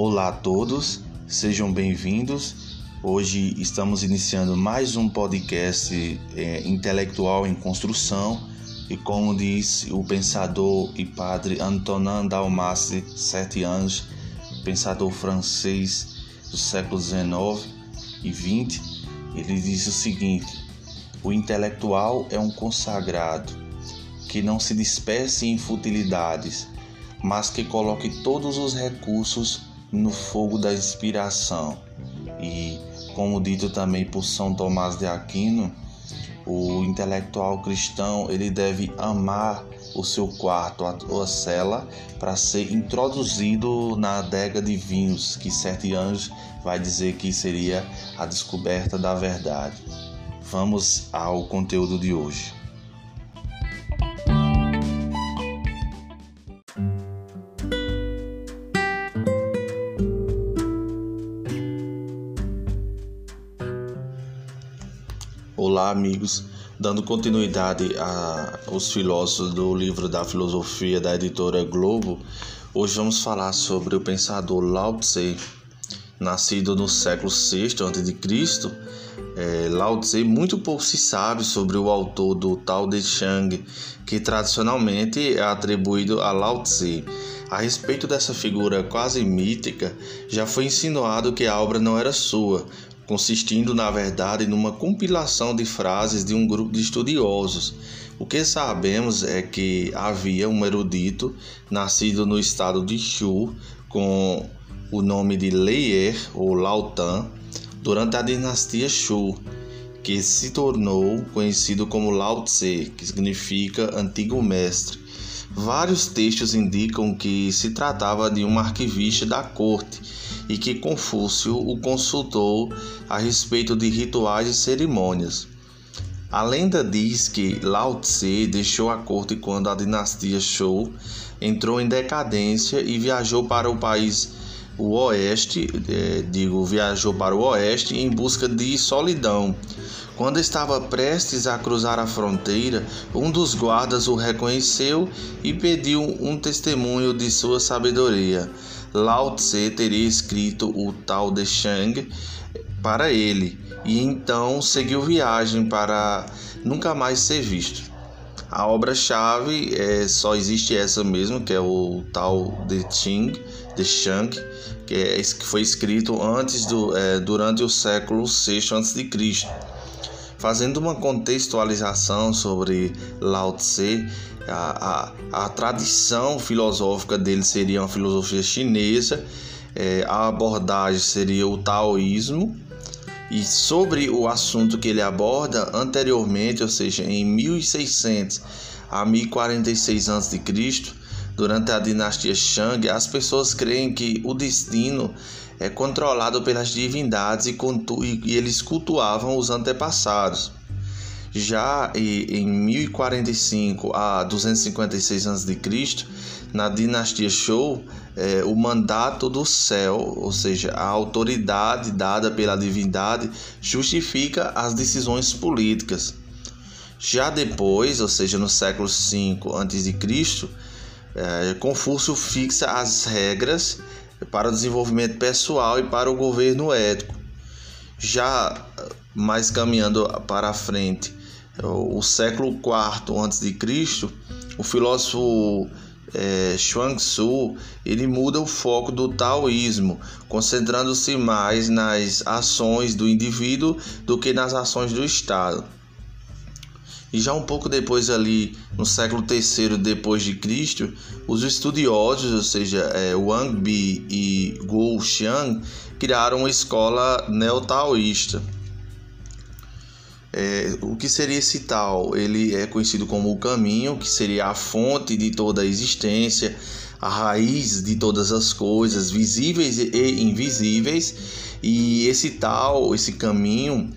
Olá a todos, sejam bem-vindos. Hoje estamos iniciando mais um podcast é, intelectual em construção e como disse o pensador e padre Antonin Dalmassi, sete anos, pensador francês do século XIX e XX, ele disse o seguinte: o intelectual é um consagrado que não se disperse em futilidades, mas que coloque todos os recursos no fogo da inspiração. E, como dito também por São Tomás de Aquino, o intelectual cristão ele deve amar o seu quarto a cela para ser introduzido na adega de vinhos, que Sete Anjos vai dizer que seria a descoberta da verdade. Vamos ao conteúdo de hoje. Olá, amigos. Dando continuidade aos filósofos do livro da filosofia da editora Globo, hoje vamos falar sobre o pensador Lao Tse, nascido no século VI a.C. É, Lao Tse, muito pouco se sabe sobre o autor do Tao Te Chang, que tradicionalmente é atribuído a Lao Tse. A respeito dessa figura quase mítica, já foi insinuado que a obra não era sua, consistindo na verdade numa compilação de frases de um grupo de estudiosos. O que sabemos é que havia um erudito nascido no estado de Shu com o nome de Leier ou Lautan durante a dinastia Shu, que se tornou conhecido como Lao Tse, que significa antigo mestre. Vários textos indicam que se tratava de um arquivista da corte e que Confúcio o consultou a respeito de rituais e cerimônias. A lenda diz que Lao Tse deixou a corte quando a dinastia Shou entrou em decadência e viajou para o país o oeste, é, digo, viajou para o oeste em busca de solidão. Quando estava prestes a cruzar a fronteira, um dos guardas o reconheceu e pediu um testemunho de sua sabedoria. Lao Tse teria escrito o Tao de Chang para ele e então seguiu viagem para nunca mais ser visto. A obra-chave é, só existe essa mesmo, que é o Tao de Ching, de Shang, que, é, que foi escrito antes do, é, durante o século VI a.C. Fazendo uma contextualização sobre Lao Tse, a, a, a tradição filosófica dele seria uma filosofia chinesa, é, a abordagem seria o taoísmo, e sobre o assunto que ele aborda anteriormente, ou seja, em 1600 a 1046 a.C., durante a dinastia Shang, as pessoas creem que o destino é controlado pelas divindades e, e eles cultuavam os antepassados. Já em 1045 a 256 a.C., na dinastia Shou, é, o mandato do céu, ou seja, a autoridade dada pela divindade, justifica as decisões políticas. Já depois, ou seja, no século V a.C., é, Confúcio fixa as regras para o desenvolvimento pessoal e para o governo ético. Já mais caminhando para a frente, o século IV a.C., o filósofo é, Xuang-Tzu ele muda o foco do taoísmo, concentrando-se mais nas ações do indivíduo do que nas ações do Estado. E já um pouco depois ali, no século III depois de Cristo, os estudiosos, ou seja, é, Wang Bi e Guo Xiang, criaram uma escola neo-taoísta. É, o que seria esse tal? Ele é conhecido como o caminho, que seria a fonte de toda a existência, a raiz de todas as coisas, visíveis e invisíveis. E esse tal, esse caminho,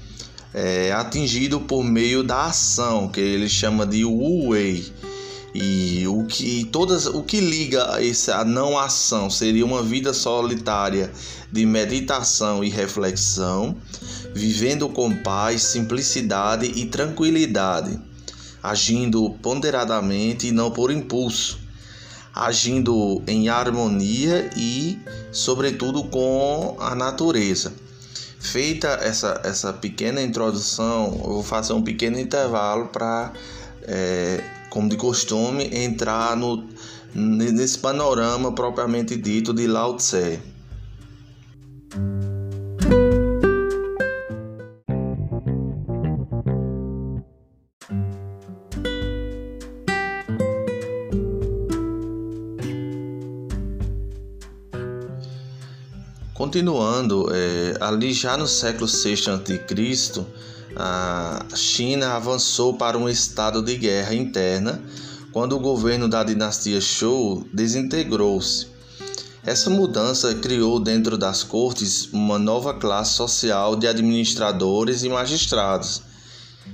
é atingido por meio da ação, que ele chama de Wu Wei. E o que todas o que liga essa não ação seria uma vida solitária de meditação e reflexão, vivendo com paz, simplicidade e tranquilidade, agindo ponderadamente e não por impulso. agindo em harmonia e, sobretudo, com a natureza. Feita essa, essa pequena introdução, eu vou fazer um pequeno intervalo para, é, como de costume, entrar no, nesse panorama propriamente dito de Lao Tse. Continuando, é, ali já no século VI a.C., a China avançou para um estado de guerra interna quando o governo da dinastia Zhou desintegrou-se. Essa mudança criou dentro das cortes uma nova classe social de administradores e magistrados,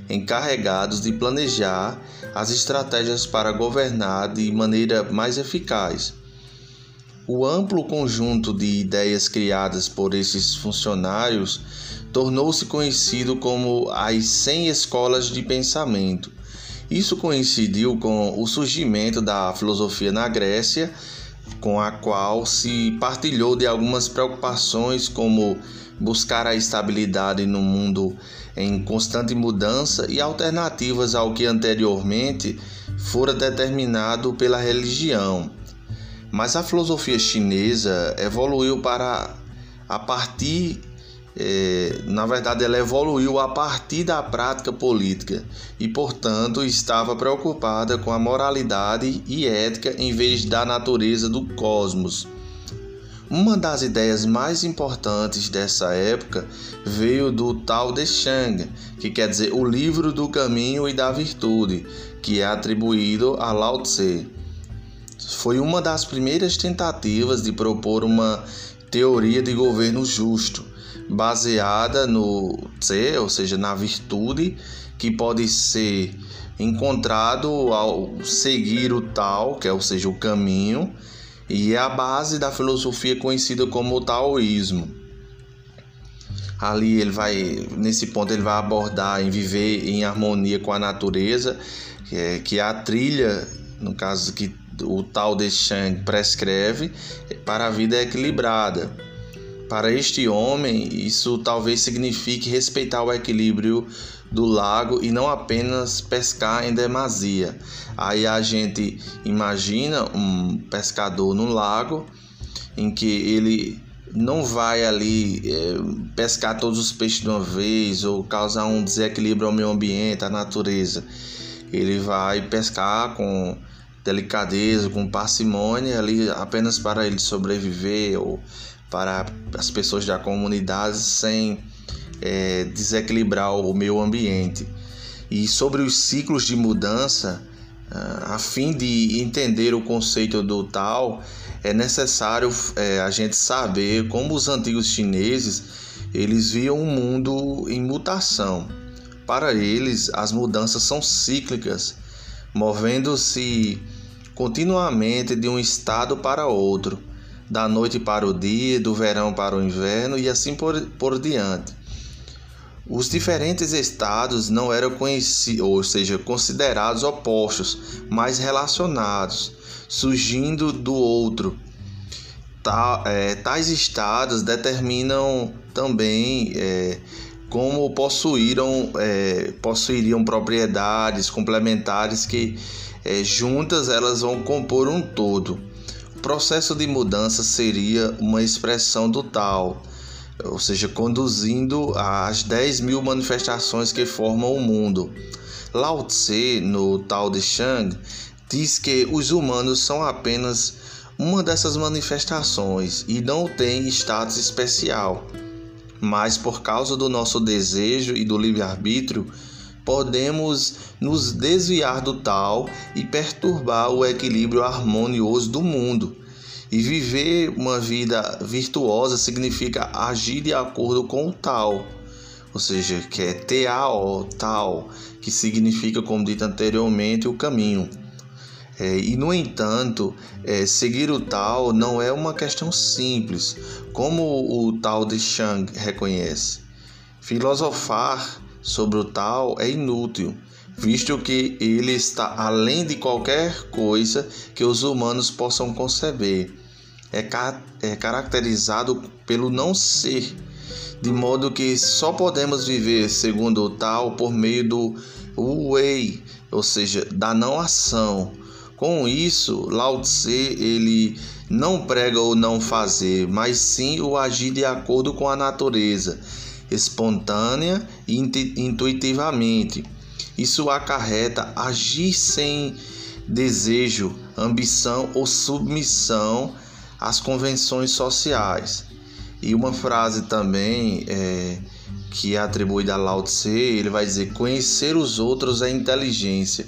encarregados de planejar as estratégias para governar de maneira mais eficaz. O amplo conjunto de ideias criadas por esses funcionários tornou-se conhecido como as 100 escolas de pensamento. Isso coincidiu com o surgimento da filosofia na Grécia, com a qual se partilhou de algumas preocupações como buscar a estabilidade no mundo em constante mudança e alternativas ao que anteriormente fora determinado pela religião. Mas a filosofia chinesa evoluiu para a partir é, na verdade, ela evoluiu a partir da prática política e, portanto, estava preocupada com a moralidade e ética em vez da natureza do cosmos. Uma das ideias mais importantes dessa época veio do Tao de Chang, que quer dizer o livro do caminho e da virtude, que é atribuído a Lao Tse foi uma das primeiras tentativas de propor uma teoria de governo justo, baseada no Tse, ou seja, na virtude, que pode ser encontrado ao seguir o tal, que é, ou seja, o caminho, e é a base da filosofia conhecida como o taoísmo. Ali ele vai, nesse ponto ele vai abordar em viver em harmonia com a natureza, que é, que é a trilha, no caso que o tal de Shang prescreve para a vida equilibrada. Para este homem, isso talvez signifique respeitar o equilíbrio do lago e não apenas pescar em demasia. Aí a gente imagina um pescador no lago em que ele não vai ali é, pescar todos os peixes de uma vez ou causar um desequilíbrio ao meio ambiente, à natureza. Ele vai pescar com delicadeza, com parcimônia ali apenas para ele sobreviver ou para as pessoas da comunidade sem é, desequilibrar o meio ambiente. E sobre os ciclos de mudança, ah, a fim de entender o conceito do tal, é necessário é, a gente saber como os antigos chineses eles viam um mundo em mutação. Para eles, as mudanças são cíclicas, movendo-se continuamente de um estado para outro, da noite para o dia, do verão para o inverno e assim por, por diante. Os diferentes estados não eram conhecidos, ou seja, considerados opostos, mas relacionados, surgindo do outro. é, tais estados determinam também é, como possuíram, é, possuiriam propriedades complementares que é, juntas elas vão compor um todo. O processo de mudança seria uma expressão do tal, ou seja, conduzindo às 10 mil manifestações que formam o mundo. Lao Tse, no Tao de Chang, diz que os humanos são apenas uma dessas manifestações e não têm status especial. Mas por causa do nosso desejo e do livre-arbítrio, podemos nos desviar do tal e perturbar o equilíbrio harmonioso do mundo. E viver uma vida virtuosa significa agir de acordo com o tal, ou seja, que é TAO, tal, que significa, como dito anteriormente, o caminho. É, e no entanto, é, seguir o tal não é uma questão simples, como o tal de Shang reconhece. Filosofar sobre o tal é inútil. visto que ele está além de qualquer coisa que os humanos possam conceber. É, ca é caracterizado pelo não ser, de modo que só podemos viver segundo o tal por meio do wei, ou seja, da não ação. Com isso, Lao Tse ele não prega o não fazer, mas sim o agir de acordo com a natureza, espontânea e intuitivamente. Isso acarreta agir sem desejo, ambição ou submissão às convenções sociais. E uma frase também é, que é atribuída a Lao Tse, ele vai dizer: conhecer os outros é inteligência,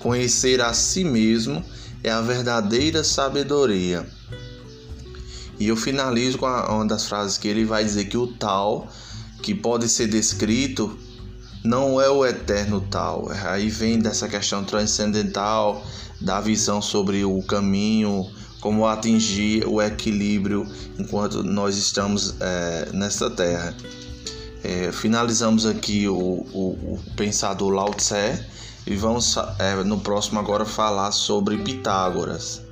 conhecer a si mesmo é a verdadeira sabedoria. E eu finalizo com uma das frases que ele vai dizer que o tal que pode ser descrito não é o eterno tal. Aí vem dessa questão transcendental, da visão sobre o caminho, como atingir o equilíbrio enquanto nós estamos é, nesta terra. É, finalizamos aqui o, o, o, pensador Lao Tse e vamos é, no próximo agora falar sobre Pitágoras.